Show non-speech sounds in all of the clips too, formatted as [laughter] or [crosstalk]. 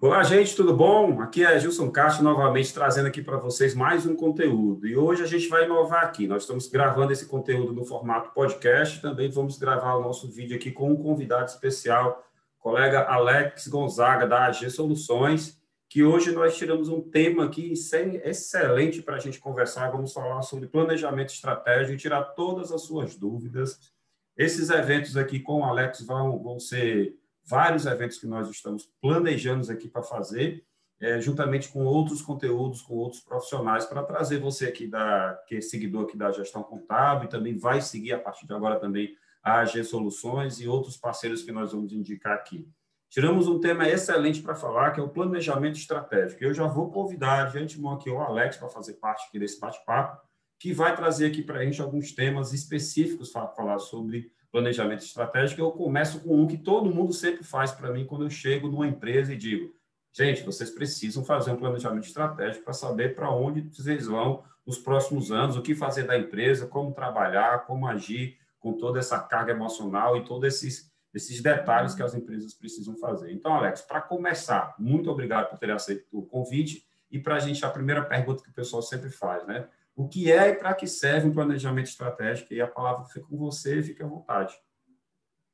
Olá, gente, tudo bom? Aqui é Gilson Castro novamente trazendo aqui para vocês mais um conteúdo. E hoje a gente vai inovar aqui. Nós estamos gravando esse conteúdo no formato podcast, também vamos gravar o nosso vídeo aqui com um convidado especial, colega Alex Gonzaga da AG Soluções, que hoje nós tiramos um tema aqui excelente para a gente conversar. Vamos falar sobre planejamento estratégico e tirar todas as suas dúvidas. Esses eventos aqui com o Alex vão, vão ser vários eventos que nós estamos planejando aqui para fazer, é, juntamente com outros conteúdos, com outros profissionais, para trazer você aqui, da, que é seguidor aqui da gestão contábil, e também vai seguir a partir de agora também a AG Soluções e outros parceiros que nós vamos indicar aqui. Tiramos um tema excelente para falar, que é o planejamento estratégico. Eu já vou convidar de antemão aqui o Alex para fazer parte aqui desse bate-papo, que vai trazer aqui para a gente alguns temas específicos para falar sobre planejamento estratégico, eu começo com um que todo mundo sempre faz para mim quando eu chego numa empresa e digo: gente, vocês precisam fazer um planejamento estratégico para saber para onde vocês vão nos próximos anos, o que fazer da empresa, como trabalhar, como agir com toda essa carga emocional e todos esses, esses detalhes que as empresas precisam fazer. Então, Alex, para começar, muito obrigado por ter aceito o convite. E para a gente, a primeira pergunta que o pessoal sempre faz, né? O que é e para que serve um planejamento estratégico. E a palavra fica com você, fique à vontade.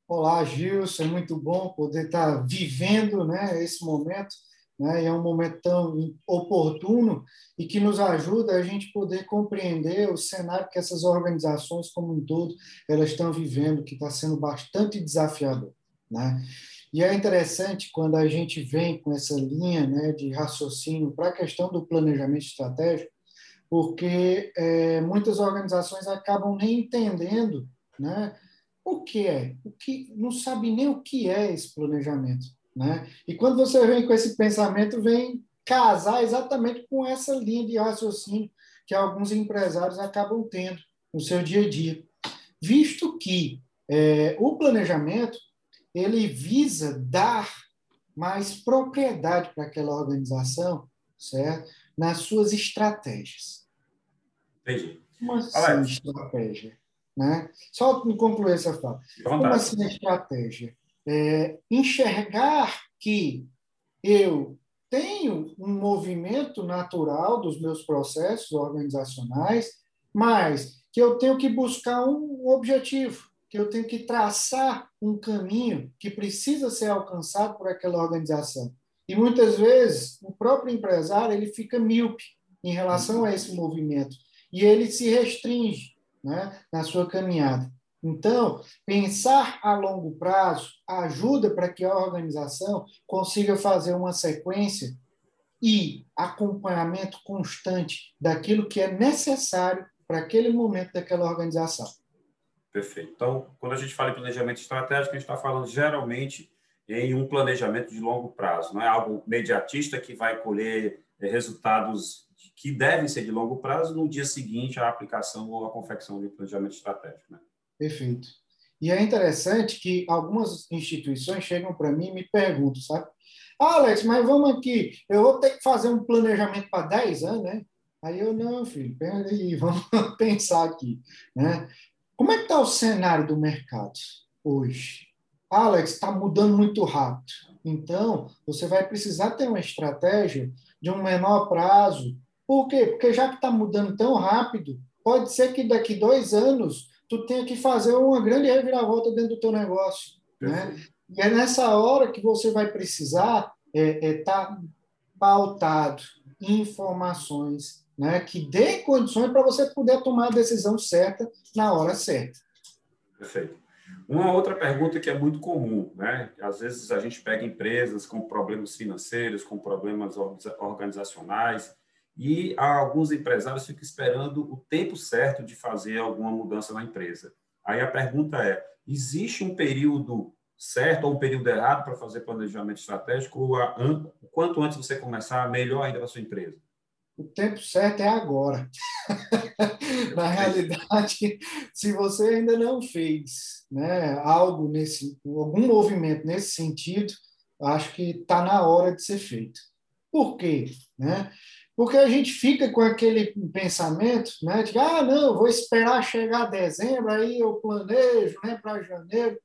Olá, Gilson, é muito bom poder estar vivendo né, esse momento. Né, é um momento tão oportuno e que nos ajuda a gente poder compreender o cenário que essas organizações como um todo elas estão vivendo, que está sendo bastante desafiador. Né? E é interessante quando a gente vem com essa linha né, de raciocínio para a questão do planejamento estratégico, porque é, muitas organizações acabam nem entendendo né, o que é, o que não sabe nem o que é esse planejamento. Né? E quando você vem com esse pensamento, vem casar exatamente com essa linha de raciocínio que alguns empresários acabam tendo no seu dia a dia. Visto que é, o planejamento ele visa dar mais propriedade para aquela organização, certo? Nas suas estratégias. Entendi. Como assim estratégia? Né? Só concluir essa fala. Como assim estratégia? É, enxergar que eu tenho um movimento natural dos meus processos organizacionais, mas que eu tenho que buscar um objetivo, que eu tenho que traçar um caminho que precisa ser alcançado por aquela organização. E muitas vezes o próprio empresário ele fica míope em relação a esse movimento e ele se restringe né, na sua caminhada. Então, pensar a longo prazo ajuda para que a organização consiga fazer uma sequência e acompanhamento constante daquilo que é necessário para aquele momento daquela organização. Perfeito. Então, quando a gente fala em planejamento estratégico, a gente está falando geralmente em um planejamento de longo prazo, não é algo mediatista que vai colher eh, resultados que devem ser de longo prazo no dia seguinte à aplicação ou à confecção de planejamento estratégico. Né? Perfeito. E é interessante que algumas instituições chegam para mim e me perguntam, sabe? Ah, Alex, mas vamos aqui, eu vou ter que fazer um planejamento para 10 anos, né? Aí eu, não, filho, peraí, [laughs] vamos pensar aqui, né? Como é que está o cenário do mercado hoje? Alex, está mudando muito rápido. Então, você vai precisar ter uma estratégia de um menor prazo por quê? Porque já que está mudando tão rápido, pode ser que daqui dois anos tu tenha que fazer uma grande reviravolta dentro do teu negócio. Né? E é nessa hora que você vai precisar estar é, é, tá pautado em informações né, que dê condições para você poder tomar a decisão certa na hora certa. Perfeito. Uma outra pergunta que é muito comum, né? Às vezes a gente pega empresas com problemas financeiros, com problemas organizacionais, e alguns empresários ficam esperando o tempo certo de fazer alguma mudança na empresa. Aí a pergunta é: existe um período certo ou um período errado para fazer planejamento estratégico? Ou a, quanto antes você começar, melhor ainda para sua empresa? O tempo certo é agora. [laughs] na realidade, se você ainda não fez né, algo nesse, algum movimento nesse sentido, acho que está na hora de ser feito. Por quê? Né? Porque a gente fica com aquele pensamento né, de ah, não, vou esperar chegar dezembro, aí eu planejo né, para janeiro.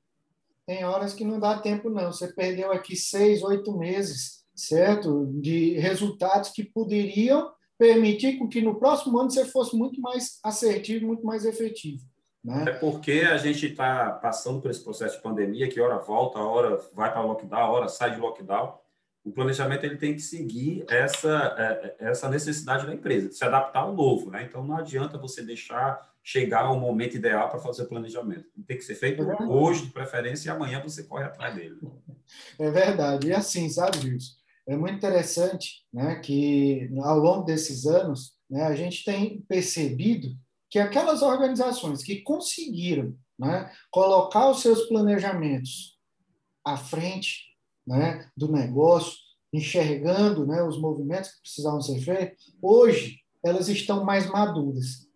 Tem horas que não dá tempo, não. Você perdeu aqui seis, oito meses certo? De resultados que poderiam permitir que no próximo ano você fosse muito mais assertivo, muito mais efetivo. Né? É porque a gente está passando por esse processo de pandemia, que hora volta, hora vai para lockdown, hora sai de lockdown. O planejamento ele tem que seguir essa, é, é, essa necessidade da empresa, de se adaptar ao novo. Né? Então, não adianta você deixar chegar ao momento ideal para fazer o planejamento. Tem que ser feito é hoje, de preferência, e amanhã você corre atrás dele. É verdade. E assim, sabe, Wilson? É muito interessante né, que, ao longo desses anos, né, a gente tem percebido que aquelas organizações que conseguiram né, colocar os seus planejamentos à frente né, do negócio, enxergando né, os movimentos que precisavam ser feitos, hoje elas estão mais maduras.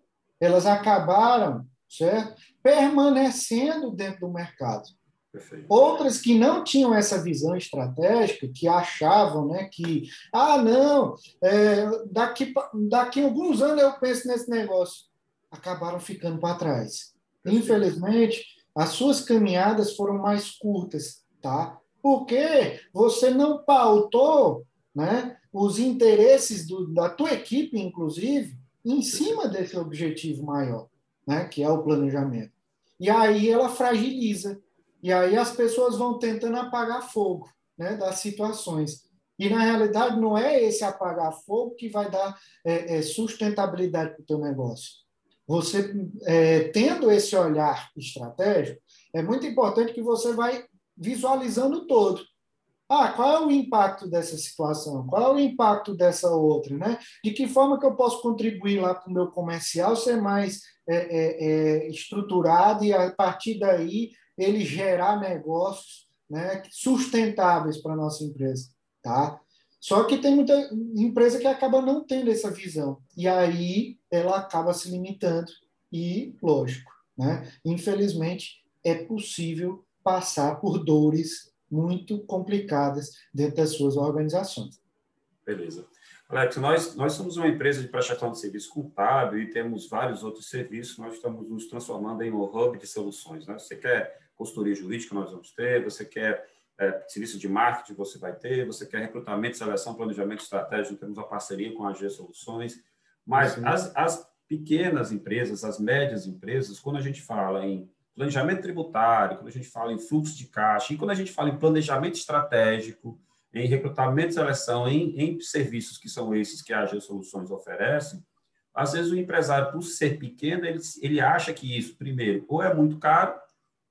Elas acabaram certo? permanecendo dentro do mercado. Perfeito. Outras que não tinham essa visão estratégica, que achavam né, que, ah, não, é, daqui, daqui a alguns anos eu penso nesse negócio, acabaram ficando para trás. Perfeito. Infelizmente, as suas caminhadas foram mais curtas, tá? Porque você não pautou né, os interesses do, da tua equipe, inclusive, em cima desse objetivo maior, né, que é o planejamento. E aí ela fragiliza e aí as pessoas vão tentando apagar fogo né, das situações. E, na realidade, não é esse apagar fogo que vai dar é, é, sustentabilidade para o teu negócio. Você, é, tendo esse olhar estratégico, é muito importante que você vai visualizando todo. Ah, qual é o impacto dessa situação? Qual é o impacto dessa outra? Né? De que forma que eu posso contribuir lá para o meu comercial ser mais é, é, é, estruturado e, a partir daí, ele gerar negócios né, sustentáveis para a nossa empresa. Tá? Só que tem muita empresa que acaba não tendo essa visão. E aí ela acaba se limitando. E, lógico, né, infelizmente, é possível passar por dores muito complicadas dentro das suas organizações. Beleza. Alex, nós, nós somos uma empresa de prestação de serviço contábil e temos vários outros serviços. Nós estamos nos transformando em um hub de soluções. Né? Você quer consultoria jurídica, nós vamos ter. Você quer é, serviço de marketing, você vai ter. Você quer recrutamento, seleção, planejamento estratégico, temos a parceria com a G Soluções. Mas as, as pequenas empresas, as médias empresas, quando a gente fala em planejamento tributário, quando a gente fala em fluxo de caixa, e quando a gente fala em planejamento estratégico, em recrutamento e seleção, em, em serviços que são esses que a AG Soluções oferece, às vezes o empresário, por ser pequeno, ele, ele acha que isso, primeiro, ou é muito caro,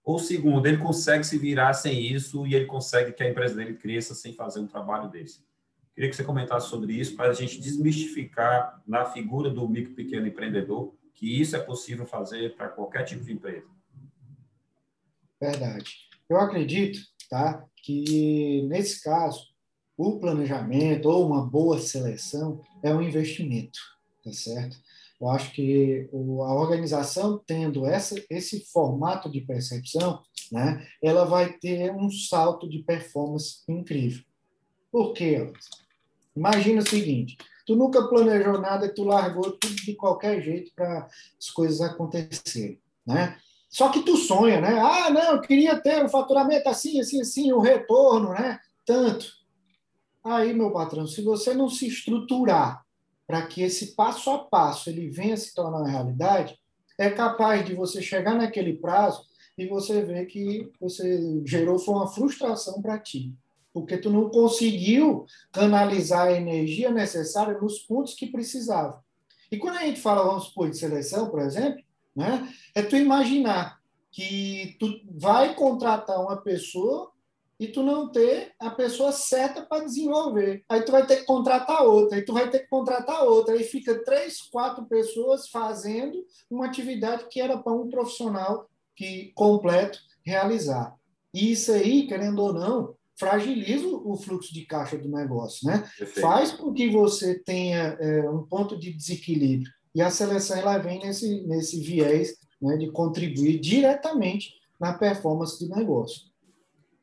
ou segundo, ele consegue se virar sem isso e ele consegue que a empresa dele cresça sem fazer um trabalho desse. Queria que você comentasse sobre isso para a gente desmistificar na figura do micro pequeno empreendedor que isso é possível fazer para qualquer tipo de empresa. Verdade. Eu acredito tá, que, nesse caso, o planejamento ou uma boa seleção é um investimento, tá certo? Eu acho que a organização tendo essa, esse formato de percepção, né, ela vai ter um salto de performance incrível. Por quê? Imagina o seguinte, tu nunca planejou nada tu largou tudo de qualquer jeito para as coisas acontecerem, né? Só que tu sonha, né? Ah, não, eu queria ter um faturamento assim, assim, assim, um retorno, né? Tanto. Aí, meu patrão, se você não se estruturar para que esse passo a passo ele venha se tornar realidade, é capaz de você chegar naquele prazo e você ver que você gerou foi uma frustração para ti, porque tu não conseguiu canalizar a energia necessária nos pontos que precisava. E quando a gente fala, vamos supor, de seleção, por exemplo, né? É tu imaginar que tu vai contratar uma pessoa e tu não ter a pessoa certa para desenvolver. Aí tu vai ter que contratar outra, aí tu vai ter que contratar outra, aí fica três, quatro pessoas fazendo uma atividade que era para um profissional que completo realizar. E isso aí, querendo ou não, fragiliza o fluxo de caixa do negócio, né? Perfeito. Faz com que você tenha é, um ponto de desequilíbrio. E a seleção ela vem nesse, nesse viés né, de contribuir diretamente na performance do negócio.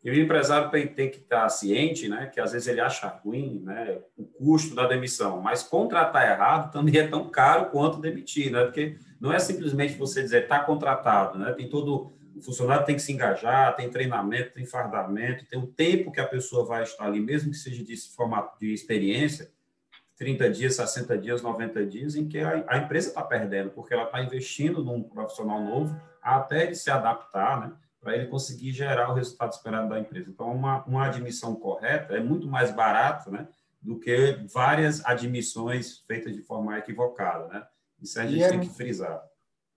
E o empresário tem, tem, que estar ciente, né, que às vezes ele acha ruim, né, o custo da demissão, mas contratar errado também é tão caro quanto demitir, né, porque não é simplesmente você dizer está contratado, né, tem todo o funcionário tem que se engajar, tem treinamento, tem fardamento, tem o tempo que a pessoa vai estar ali, mesmo que seja de formato de experiência, 30 dias, 60 dias, 90 dias, em que a, a empresa está perdendo, porque ela está investindo num profissional novo até ele se adaptar, né, para ele conseguir gerar o resultado esperado da empresa. Então, uma, uma admissão correta é muito mais barata né, do que várias admissões feitas de forma equivocada. Né? Isso a gente é, tem que frisar.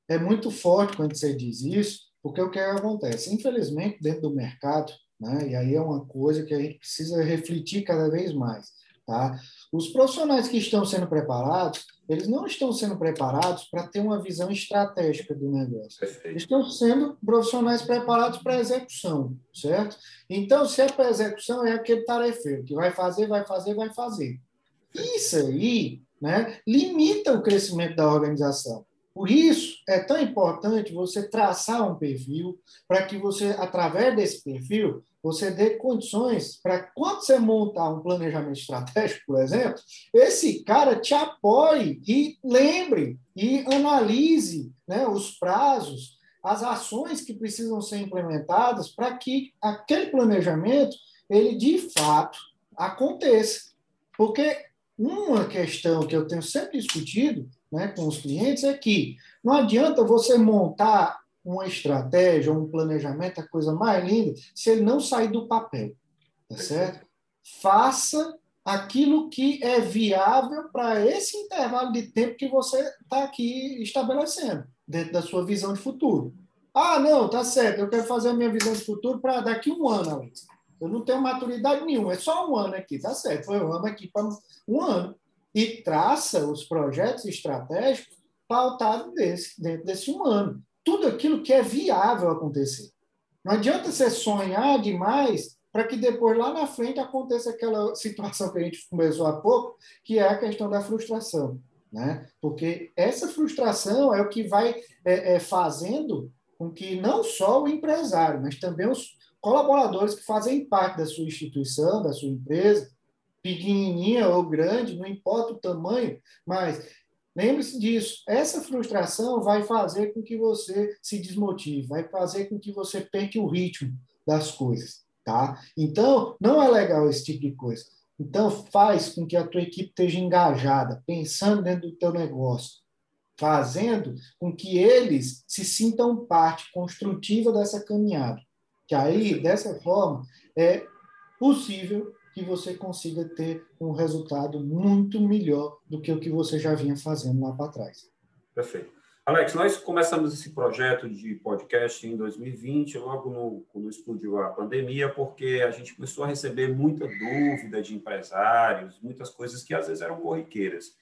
É muito forte quando você diz isso, porque o que acontece? Infelizmente, dentro do mercado, né, e aí é uma coisa que a gente precisa refletir cada vez mais, tá? Os profissionais que estão sendo preparados, eles não estão sendo preparados para ter uma visão estratégica do negócio. Perfeito. Estão sendo profissionais preparados para execução, certo? Então, se é para execução, é aquele tarefeiro que vai fazer, vai fazer, vai fazer. Isso aí né, limita o crescimento da organização. Por isso, é tão importante você traçar um perfil para que você, através desse perfil, você dê condições para, quando você montar um planejamento estratégico, por exemplo, esse cara te apoie e lembre e analise né, os prazos, as ações que precisam ser implementadas para que aquele planejamento ele de fato aconteça. Porque uma questão que eu tenho sempre discutido né, com os clientes é que não adianta você montar uma estratégia, um planejamento, a coisa mais linda, se ele não sair do papel, tá certo? Faça aquilo que é viável para esse intervalo de tempo que você está aqui estabelecendo, dentro da sua visão de futuro. Ah, não, tá certo, eu quero fazer a minha visão de futuro para daqui um ano, Alex. Eu não tenho maturidade nenhuma, é só um ano aqui, tá certo, foi um ano aqui para um ano e traça os projetos estratégicos pautados desse, dentro desse um ano. Tudo aquilo que é viável acontecer. Não adianta você sonhar demais para que depois, lá na frente, aconteça aquela [laughs] situação que a gente começou há pouco, que é a questão da frustração. Né? Porque essa frustração é o que vai é, é, fazendo com que não só o empresário, mas também os colaboradores que fazem parte da sua instituição, da sua empresa, pequenininha ou grande, não importa o tamanho, mas lembre-se disso. Essa frustração vai fazer com que você se desmotive, vai fazer com que você perca o ritmo das coisas, tá? Então, não é legal esse tipo de coisa. Então, faz com que a tua equipe esteja engajada, pensando dentro do teu negócio, fazendo com que eles se sintam parte construtiva dessa caminhada. Que aí, dessa forma, é possível que você consiga ter um resultado muito melhor do que o que você já vinha fazendo lá para trás. Perfeito. Alex, nós começamos esse projeto de podcast em 2020, logo no, quando explodiu a pandemia, porque a gente começou a receber muita dúvida de empresários, muitas coisas que às vezes eram corriqueiras.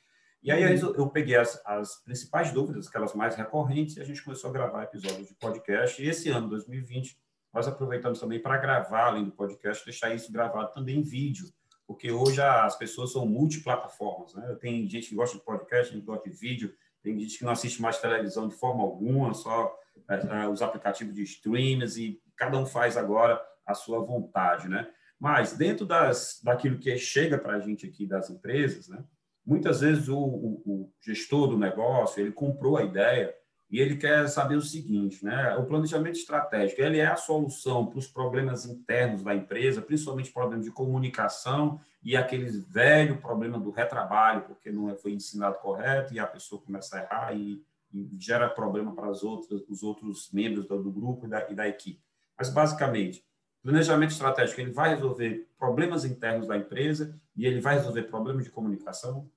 E aí eu peguei as, as, principais dúvidas, aquelas mais recorrentes, e a gente começou a gravar episódios de podcast. E esse ano, 2020, nós aproveitamos também para gravar, além do podcast, deixar isso gravado também em vídeo, porque hoje as pessoas são multiplataformas. Né? Tem gente que gosta de podcast, gente que gosta de vídeo, tem gente que não assiste mais televisão de forma alguma, só é, os aplicativos de streams, e cada um faz agora a sua vontade. Né? Mas, dentro das, daquilo que chega para a gente aqui das empresas, né? muitas vezes o, o, o gestor do negócio ele comprou a ideia e ele quer saber o seguinte, né? O planejamento estratégico, ele é a solução para os problemas internos da empresa, principalmente problemas de comunicação e aqueles velho problema do retrabalho, porque não foi ensinado correto e a pessoa começa a errar e, e gera problema para as outras, os outros membros do, do grupo e da, e da equipe. Mas basicamente, planejamento estratégico ele vai resolver problemas internos da empresa e ele vai resolver problemas de comunicação.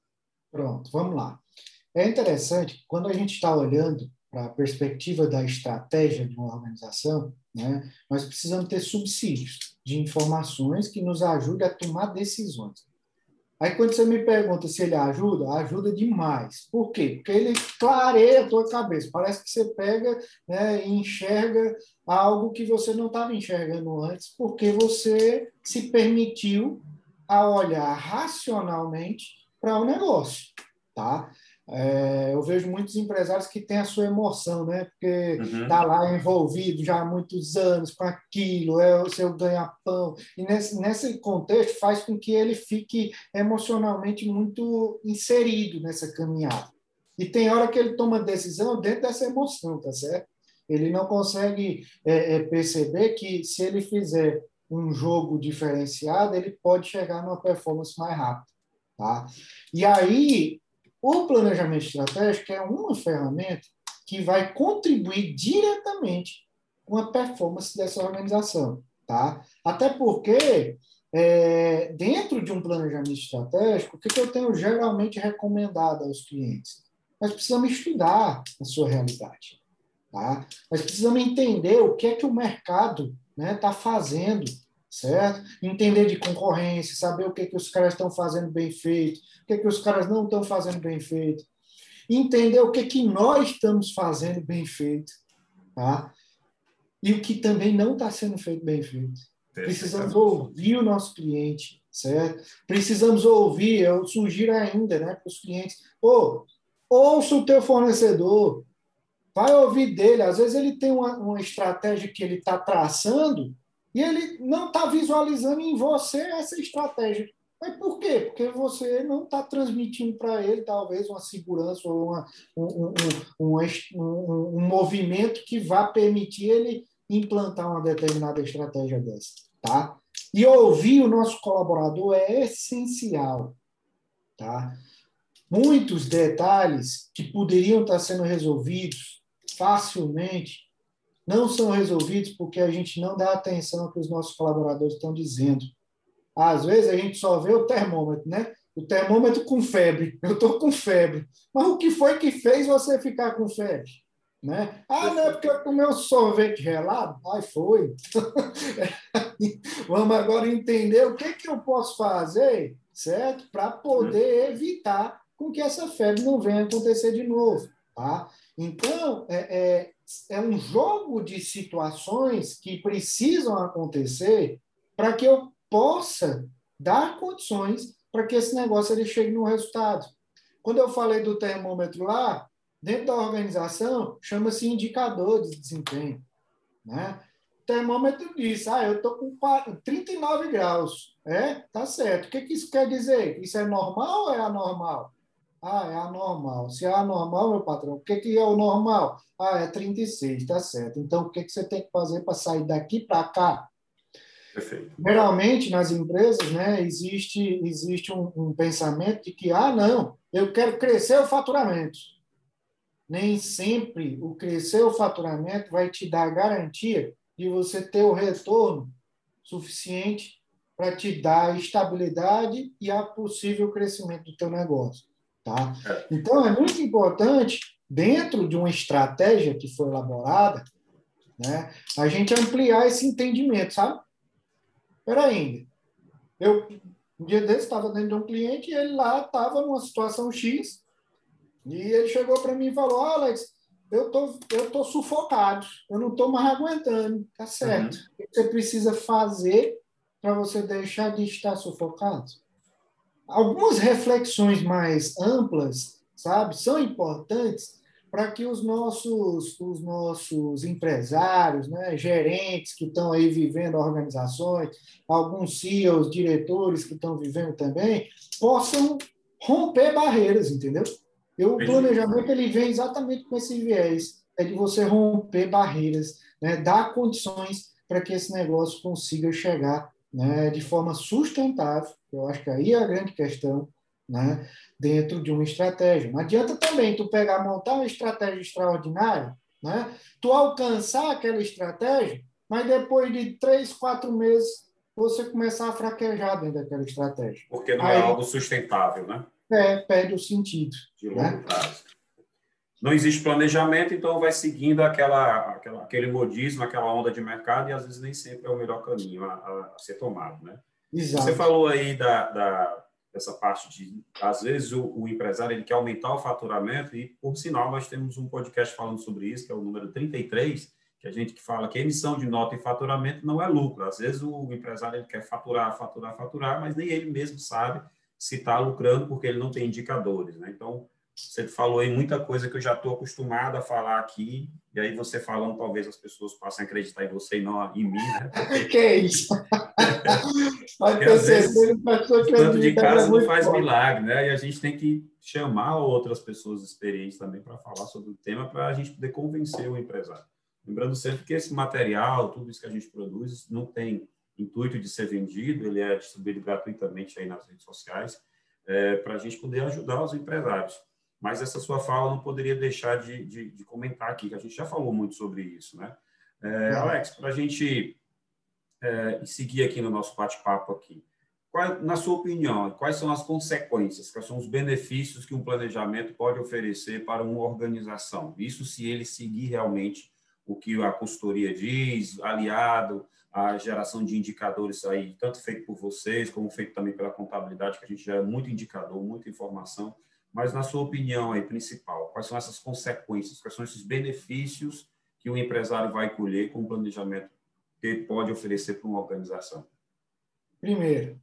Pronto, vamos lá. É interessante quando a gente está olhando para a perspectiva da estratégia de uma organização, né, nós precisamos ter subsídios de informações que nos ajudem a tomar decisões. Aí, quando você me pergunta se ele ajuda, ajuda demais. Por quê? Porque ele clareia a tua cabeça. Parece que você pega né, e enxerga algo que você não estava enxergando antes, porque você se permitiu a olhar racionalmente para o negócio. Tá? É, eu vejo muitos empresários que têm a sua emoção, né? Porque está uhum. Tá lá envolvido já há muitos anos com aquilo, é o seu ganha-pão. E nesse, nesse contexto faz com que ele fique emocionalmente muito inserido nessa caminhada. E tem hora que ele toma decisão dentro dessa emoção, tá certo? Ele não consegue é, é, perceber que se ele fizer um jogo diferenciado, ele pode chegar numa performance mais rápida. Tá? E aí, o planejamento estratégico é uma ferramenta que vai contribuir diretamente com a performance dessa organização. Tá? Até porque, é, dentro de um planejamento estratégico, o que, que eu tenho geralmente recomendado aos clientes? Nós precisamos estudar a sua realidade. Tá? Nós precisamos entender o que é que o mercado está né, tá fazendo, certo? Entender de concorrência, saber o que, que os caras estão fazendo bem feito, o que, que os caras não estão fazendo bem feito. Entender o que, que nós estamos fazendo bem feito, tá? E o que também não está sendo feito bem feito. Precisamos ouvir o nosso cliente, certo? Precisamos ouvir, eu sugiro ainda né, para os clientes, pô, ouça o teu fornecedor, vai ouvir dele. Às vezes ele tem uma, uma estratégia que ele está traçando e ele não está visualizando em você essa estratégia. Mas por quê? Porque você não está transmitindo para ele, talvez, uma segurança ou uma, um, um, um, um, movimento que vá permitir ele implantar uma determinada estratégia dessa. Tá? E ouvir o nosso colaborador é essencial. Tá? Muitos detalhes que poderiam estar sendo resolvidos facilmente não são resolvidos porque a gente não dá atenção ao que os nossos colaboradores estão dizendo. Às vezes a gente só vê o termômetro, né? O termômetro com febre. [laughs] Eu estou com febre. Mas o que foi que fez você ficar com febre? Né? Ah, não é porque eu comi um sorvete gelado? Ai, foi. [laughs] Vamos agora entender o que, que eu posso fazer, certo? Para poder evitar com que essa febre não venha acontecer de novo. Tá? Então, é, é, é um jogo de situações que precisam acontecer para que eu possa dar condições para que esse negócio ele chegue no resultado. Quando eu falei do termômetro lá, dentro da organização, chama-se indicador de desempenho. Né? O termômetro diz, ah, eu estou com 39 graus. É, tá certo. O que, que isso quer dizer? Isso é normal ou é anormal? Ah, é anormal. Se é anormal, meu patrão, o que, que é o normal? Ah, é 36, tá certo. Então, o que, que você tem que fazer para sair daqui para cá? Perfeito. Geralmente, nas empresas, né, existe, existe um, um pensamento de que, ah, não, eu quero crescer o faturamento. Nem sempre o crescer o faturamento vai te dar a garantia de você ter o retorno suficiente para te dar estabilidade e a possível crescimento do teu negócio. Tá? É. Então, é muito importante, dentro de uma estratégia que foi elaborada, né, a gente ampliar esse entendimento, sabe? Espera ainda. Eu, um dia desse, estava dentro de um cliente e ele lá estava numa situação X e ele chegou para mim e falou, Alex, eu tô, eu tô sufocado, eu não estou mais aguentando, tá certo. Uhum. O que você precisa fazer para você deixar de estar sufocado? Algumas reflexões mais amplas, sabe, são importantes para que os nossos, os nossos empresários, né, gerentes que estão aí vivendo organizações, alguns CEOs, diretores que estão vivendo também, possam romper barreiras, entendeu? E o planejamento ele vem exatamente com esse viés, é de você romper barreiras, né, dar condições para que esse negócio consiga chegar né, de forma sustentável, eu acho que aí é a grande questão, né, dentro de uma estratégia. Não adianta também tu pegar, montar uma estratégia extraordinária, né, tu alcançar aquela estratégia, mas depois de três, quatro meses você começar a fraquejar dentro daquela estratégia. Porque não é aí, é algo sustentável, né? É, perde o sentido. De longo né? prazo não existe planejamento, então vai seguindo aquela, aquela, aquele modismo, aquela onda de mercado, e às vezes nem sempre é o melhor caminho a, a, ser tomado. Né? Exato. Você falou aí da, da, dessa parte de, às vezes, o, o, empresário ele quer aumentar o faturamento, e, por sinal, nós temos um podcast falando sobre isso, que é o número 33, que a gente que fala que emissão de nota e faturamento não é lucro. Às vezes o empresário ele quer faturar, faturar, faturar, mas nem ele mesmo sabe se está lucrando porque ele não tem indicadores. Né? Então, você falou aí muita coisa que eu já estou acostumado a falar aqui, e aí você falando, talvez as pessoas possam acreditar em você e não em mim, né? [laughs] [laughs] Porque... que é isso? Pode ter certeza que tanto de casa não faz bom. milagre, né? E a gente tem que chamar outras pessoas experientes também para falar sobre o tema, para a gente poder convencer o empresário. Lembrando sempre que esse material, tudo isso que a gente produz, não tem intuito de ser vendido, ele é distribuído gratuitamente aí nas redes sociais, é, para a gente poder ajudar os empresários. Mas essa sua fala não poderia deixar de, de, de comentar aqui, que a gente já falou muito sobre isso, né? É, Alex, para a gente é, seguir aqui no nosso bate-papo aqui, qual, na sua opinião, quais são as consequências, quais são os benefícios que um planejamento pode oferecer para uma organização? Isso se ele seguir realmente o que a consultoria diz, aliado à geração de indicadores aí, tanto feito por vocês, como feito também pela contabilidade, que a gente gera muito indicador, muita informação. Mas, na sua opinião aí, principal, quais são essas consequências, quais são esses benefícios que o empresário vai colher com o planejamento que pode oferecer para uma organização? Primeiro,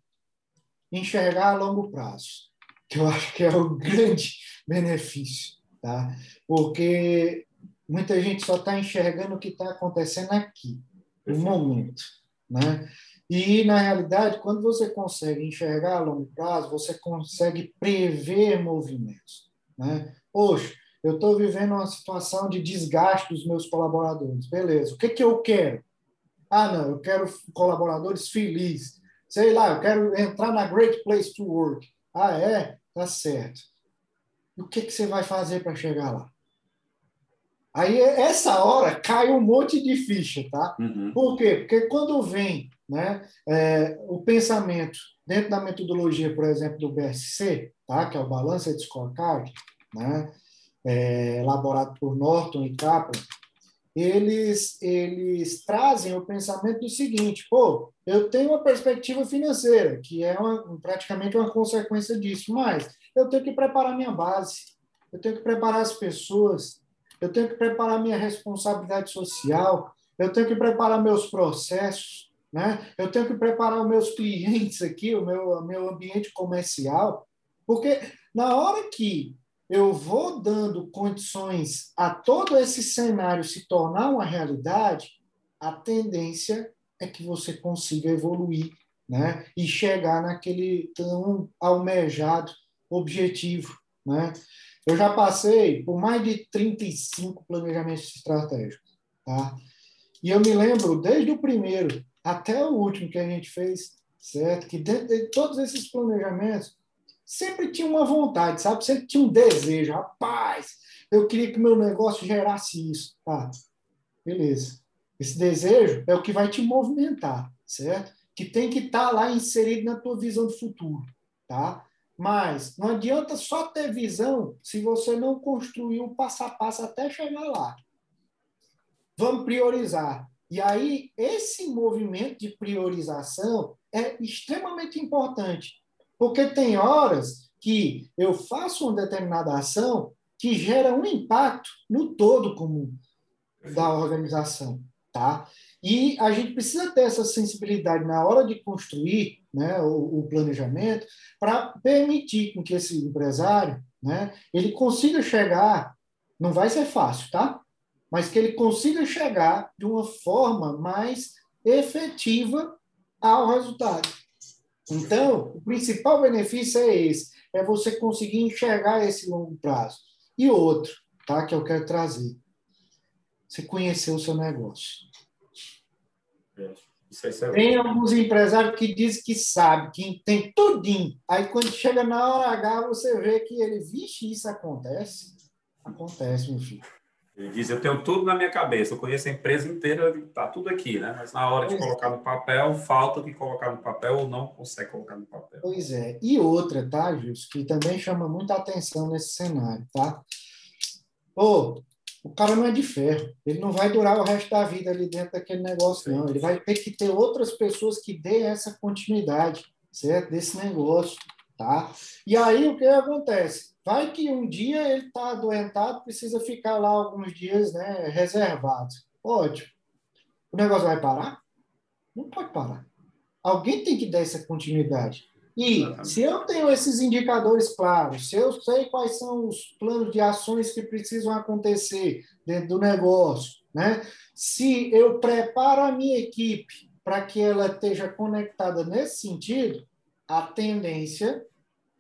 enxergar a longo prazo, que eu acho que é o [laughs] grande benefício, tá? Porque muita gente só está enxergando o que está acontecendo aqui, no momento, né? E, na realidade, quando você consegue enxergar a longo prazo, você consegue prever movimentos. Né? Poxa, eu estou vivendo uma situação de desgaste dos meus colaboradores. Beleza, o que, que eu quero? Ah, não, eu quero colaboradores felizes. Sei lá, eu quero entrar na Great Place to Work. Ah, é? Tá certo. O que, que você vai fazer para chegar lá? Aí, essa hora, cai um monte de ficha, tá? Uhum. Por quê? Porque quando vem né, é, o pensamento dentro da metodologia, por exemplo, do BSC, tá? que é o Balanced Scorecard, né, é, elaborado por Norton e Kaplan, eles, eles trazem o pensamento do seguinte: pô, eu tenho uma perspectiva financeira, que é uma, praticamente uma consequência disso, mas eu tenho que preparar minha base, eu tenho que preparar as pessoas, eu tenho que preparar minha responsabilidade social, eu tenho que preparar meus processos, né? eu tenho que preparar os meus [laughs] clientes aqui, o meu, o meu ambiente comercial, porque na hora que eu vou dando condições a todo esse cenário se tornar uma realidade, a tendência é que você consiga evoluir né? e chegar naquele tão almejado objetivo. Né? Eu já passei por mais de 35 planejamentos estratégicos. Tá? E eu me lembro, desde o primeiro até o último que a gente fez, certo? Que dentro de todos esses planejamentos, sempre tinha uma vontade, sabe? Sempre tinha um desejo. Rapaz, eu queria que meu negócio gerasse isso. Tá, beleza. Esse desejo é o que vai te movimentar, certo? Que tem que estar tá lá inserido na tua visão de futuro, tá? Mas não adianta só ter visão se você não construir o passo a passo até chegar lá. Vamos priorizar. E aí, esse movimento de priorização é extremamente importante, porque tem horas que eu faço uma determinada ação que gera um impacto no todo comum da organização, tá? E a gente precisa ter essa sensibilidade na hora de construir né, o, o planejamento para permitir que esse empresário né, ele consiga chegar, não vai ser fácil, tá? Mas que ele consiga chegar de uma forma mais efetiva ao resultado. Então, o principal benefício é esse, é você conseguir enxergar esse longo prazo. E outro, tá, que eu quero trazer. Você conhecer o seu negócio. É, é tem alguns empresários que dizem que sabe, que tem tudinho. Aí, quando chega na hora H, você vê que ele, vixe, isso acontece. Acontece, meu filho. Ele diz: Eu tenho tudo na minha cabeça, eu conheço a empresa inteira, está tudo aqui, né? Mas na hora de colocar no papel, falta de colocar no papel ou não consegue colocar no papel. Pois é. E outra, tá, Gilson, que também chama muita atenção nesse cenário, tá? Pô, o cara não é de ferro, ele não vai durar o resto da vida ali dentro daquele negócio, não. Ele vai ter que ter outras pessoas que dêem essa continuidade, certo? Desse negócio, tá? E aí o que acontece? Vai que um dia ele está adoentado, precisa ficar lá alguns dias né, reservado. Ótimo. O negócio vai parar? Não pode parar. Alguém tem que dar essa continuidade. E se eu tenho esses indicadores claros, se eu sei quais são os planos de ações que precisam acontecer dentro do negócio, né? se eu preparo a minha equipe para que ela esteja conectada nesse sentido, a tendência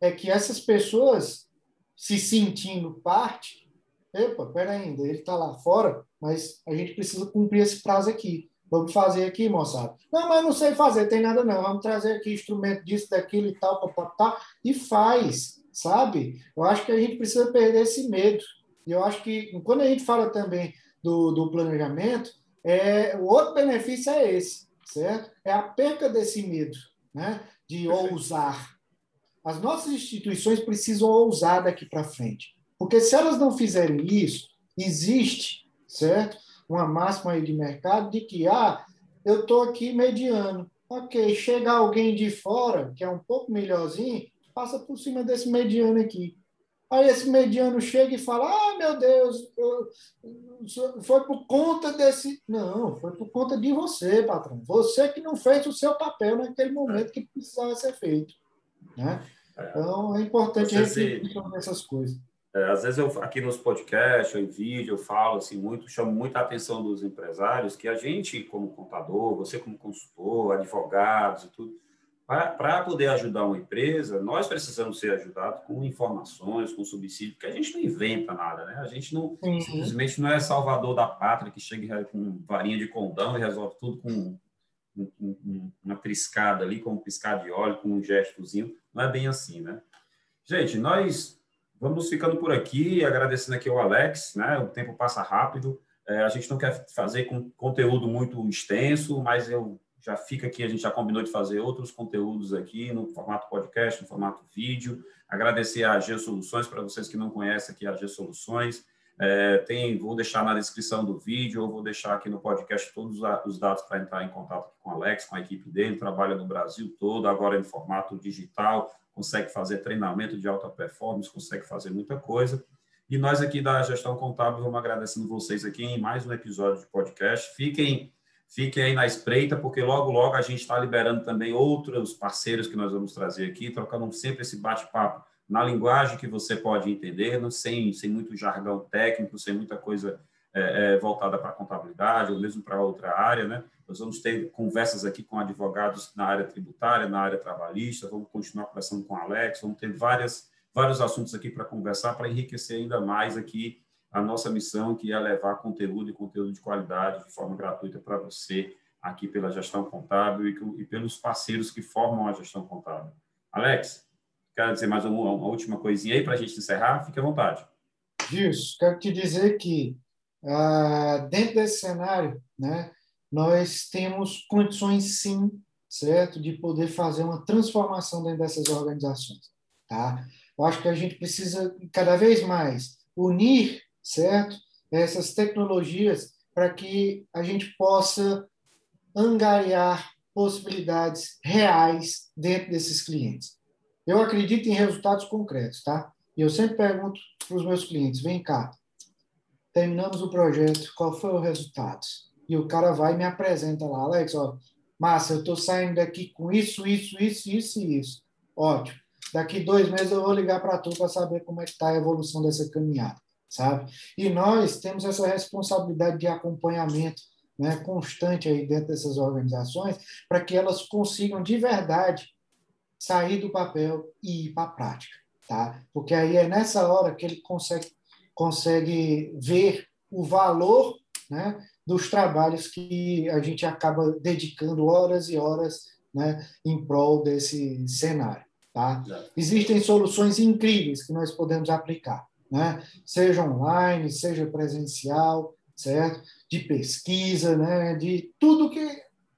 é que essas pessoas se sentindo parte, epa, pera ainda, ele está lá fora, mas a gente precisa cumprir esse prazo aqui. Vamos fazer aqui, moçada. Não, mas não sei fazer, tem nada não. Vamos trazer aqui instrumento disso, daquilo e tal, papapá, e faz, sabe? Eu acho que a gente precisa perder esse medo. E eu acho que, quando a gente fala também do, do planejamento, é, o outro benefício é esse, certo? É a perca desse medo, né? De ousar. As nossas instituições precisam ousar daqui para frente. Porque se elas não fizerem isso, existe, certo? uma máxima aí de mercado de que, ah, eu estou aqui mediano. Ok, chega alguém de fora, que é um pouco melhorzinho, passa por cima desse mediano aqui. Aí esse mediano chega e fala: Ah, meu Deus, eu, foi por conta desse. Não, foi por conta de você, patrão. Você que não fez o seu papel naquele momento que precisava ser feito. Né? É. Então é importante refletir sobre essas coisas. É, às vezes eu aqui nos podcasts ou em vídeo eu falo assim muito, chamo muita atenção dos empresários que a gente como contador, você como consultor, advogados e tudo, para poder ajudar uma empresa, nós precisamos ser ajudados com informações, com subsídio, porque a gente não inventa nada, né? A gente não uhum. simplesmente não é salvador da pátria que chega com varinha de condão e resolve tudo com um, um, uma triscada ali, com um piscar de óleo, com um gestozinho. Não é bem assim, né? Gente, nós Vamos ficando por aqui, agradecendo aqui ao Alex, né? O tempo passa rápido. É, a gente não quer fazer com conteúdo muito extenso, mas eu já fica aqui, a gente já combinou de fazer outros conteúdos aqui no formato podcast, no formato vídeo. Agradecer a G Soluções, para vocês que não conhecem aqui a G Soluções. É, tem, vou deixar na descrição do vídeo, ou vou deixar aqui no podcast todos os dados para entrar em contato com o Alex, com a equipe dele, trabalha no Brasil todo, agora em formato digital, consegue fazer treinamento de alta performance, consegue fazer muita coisa. E nós aqui da Gestão Contábil vamos agradecendo vocês aqui em mais um episódio de podcast. Fiquem, fiquem aí na espreita, porque logo, logo a gente está liberando também outros parceiros que nós vamos trazer aqui, trocando sempre esse bate-papo na linguagem que você pode entender, não, sem, sem muito jargão técnico, sem muita coisa é, é, voltada para a contabilidade ou mesmo para outra área, né? Nós vamos ter conversas aqui com advogados na área tributária, na área trabalhista, vamos continuar conversando com o Alex, vamos ter várias, vários assuntos aqui para conversar, para enriquecer ainda mais aqui a nossa missão, que é levar conteúdo e conteúdo de qualidade de forma gratuita para você aqui pela gestão contábil e, pelos parceiros que formam a gestão contábil. Alex, quero dizer mais uma, uma última coisinha aí para a gente encerrar? Fique à vontade. Gilson, quero te dizer que ah, dentro desse cenário, né, nós temos condições, sim, certo, de poder fazer uma transformação dentro dessas organizações, tá? Eu acho que a gente precisa cada vez mais unir, certo, essas tecnologias para que a gente possa angariar possibilidades reais dentro desses clientes. Eu acredito em resultados concretos, tá? E eu sempre pergunto para os meus clientes: vem cá, terminamos o projeto, qual foi o resultado? e o cara vai e me apresenta lá, Alex, ó, massa, eu estou saindo daqui com isso, isso, isso, isso e isso. Ótimo. Daqui dois meses eu vou ligar para tu para saber como é que está a evolução dessa caminhada, sabe? E nós temos essa responsabilidade de acompanhamento né, constante aí dentro dessas organizações para que elas consigam de verdade sair do papel e ir para a prática, tá? Porque aí é nessa hora que ele consegue, consegue ver o valor né, dos trabalhos que a gente acaba dedicando horas e horas né, em prol desse cenário. Tá? Existem soluções incríveis que nós podemos aplicar, né? seja online, seja presencial, certo? De pesquisa, né? de tudo que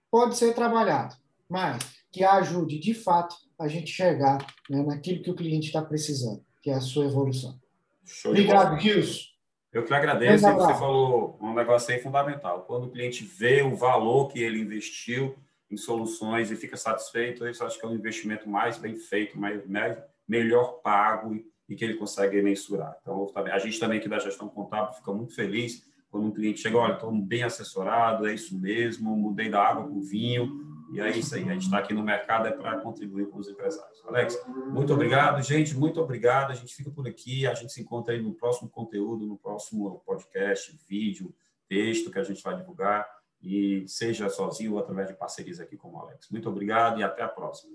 pode ser trabalhado, mas que ajude de fato a gente chegar né, naquilo que o cliente está precisando, que é a sua evolução. Show Obrigado, Gilson. Eu que agradeço. Você falou um negócio aí fundamental. Quando o cliente vê o valor que ele investiu em soluções e fica satisfeito, isso acho que é um investimento mais bem feito, mais, mais melhor pago e que ele consegue mensurar. Então, a gente também aqui da gestão contábil fica muito feliz quando um cliente chega, olha, estou bem assessorado, é isso mesmo, mudei da água para o vinho, e é isso aí. A gente está aqui no mercado é para contribuir com os empresários. Alex, muito obrigado, gente. Muito obrigado. A gente fica por aqui. A gente se encontra aí no próximo conteúdo, no próximo podcast, vídeo, texto que a gente vai divulgar. E seja sozinho ou através de parcerias aqui com o Alex. Muito obrigado e até a próxima.